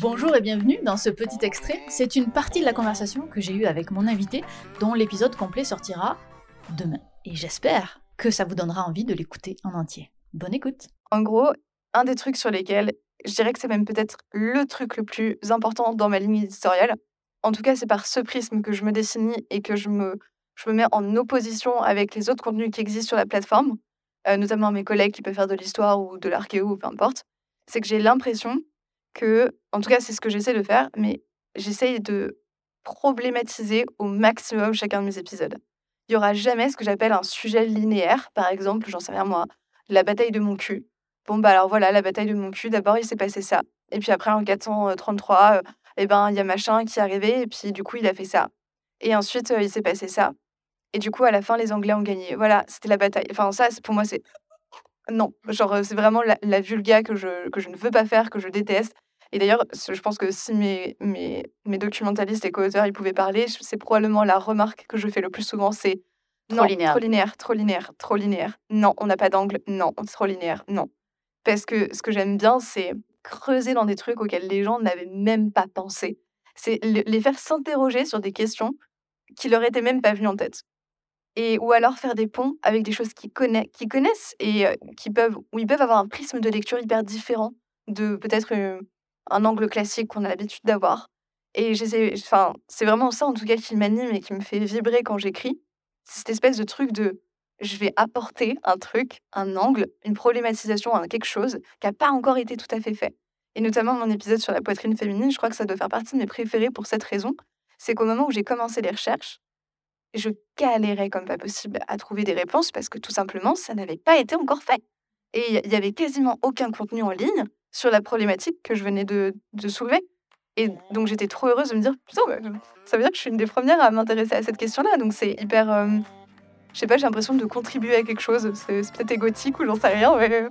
Bonjour et bienvenue dans ce petit extrait. C'est une partie de la conversation que j'ai eue avec mon invité, dont l'épisode complet sortira demain. Et j'espère que ça vous donnera envie de l'écouter en entier. Bonne écoute. En gros, un des trucs sur lesquels je dirais que c'est même peut-être le truc le plus important dans ma ligne éditoriale. En tout cas, c'est par ce prisme que je me dessine et que je me, mets en opposition avec les autres contenus qui existent sur la plateforme, euh, notamment mes collègues qui peuvent faire de l'histoire ou de l'archéo ou peu importe. C'est que j'ai l'impression que, en tout cas, c'est ce que j'essaie de faire, mais j'essaye de problématiser au maximum chacun de mes épisodes. Il y aura jamais ce que j'appelle un sujet linéaire, par exemple, j'en sais rien moi, la bataille de mon cul. Bon, bah alors voilà, la bataille de mon cul, d'abord il s'est passé ça. Et puis après, en 433, euh, eh ben, il y a machin qui est arrivé, et puis du coup, il a fait ça. Et ensuite, euh, il s'est passé ça. Et du coup, à la fin, les Anglais ont gagné. Voilà, c'était la bataille. Enfin, ça, pour moi, c'est. Non, genre, c'est vraiment la, la vulga que je, que je ne veux pas faire, que je déteste. Et d'ailleurs, je pense que si mes, mes, mes documentalistes et co-auteurs ils pouvaient parler, c'est probablement la remarque que je fais le plus souvent, c'est Trop linéaire. trop linéaire, trop linéaire, trop linéaire. Non, on n'a pas d'angle. Non, trop linéaire. Non. Parce que ce que j'aime bien, c'est creuser dans des trucs auxquels les gens n'avaient même pas pensé. C'est les faire s'interroger sur des questions qui leur étaient même pas venues en tête. Ou alors faire des ponts avec des choses qu'ils connaissent, et euh, qui peuvent, où ils peuvent avoir un prisme de lecture hyper différent de peut-être euh, un angle classique qu'on a l'habitude d'avoir. Et enfin, c'est vraiment ça en tout cas qui m'anime et qui me fait vibrer quand j'écris. C'est cette espèce de truc de je vais apporter un truc, un angle, une problématisation à quelque chose qui n'a pas encore été tout à fait fait. Et notamment mon épisode sur la poitrine féminine, je crois que ça doit faire partie de mes préférés pour cette raison. C'est qu'au moment où j'ai commencé les recherches, je galérais comme pas possible à trouver des réponses parce que tout simplement, ça n'avait pas été encore fait. Et il y avait quasiment aucun contenu en ligne sur la problématique que je venais de, soulever. Et donc j'étais trop heureuse de me dire, putain, bah, ça veut dire que je suis une des premières à m'intéresser à cette question-là. Donc c'est hyper... euh, je sais pas, j'ai l'impression de contribuer à quelque chose. C'est peut-être égotique ou j'en sais rien, mais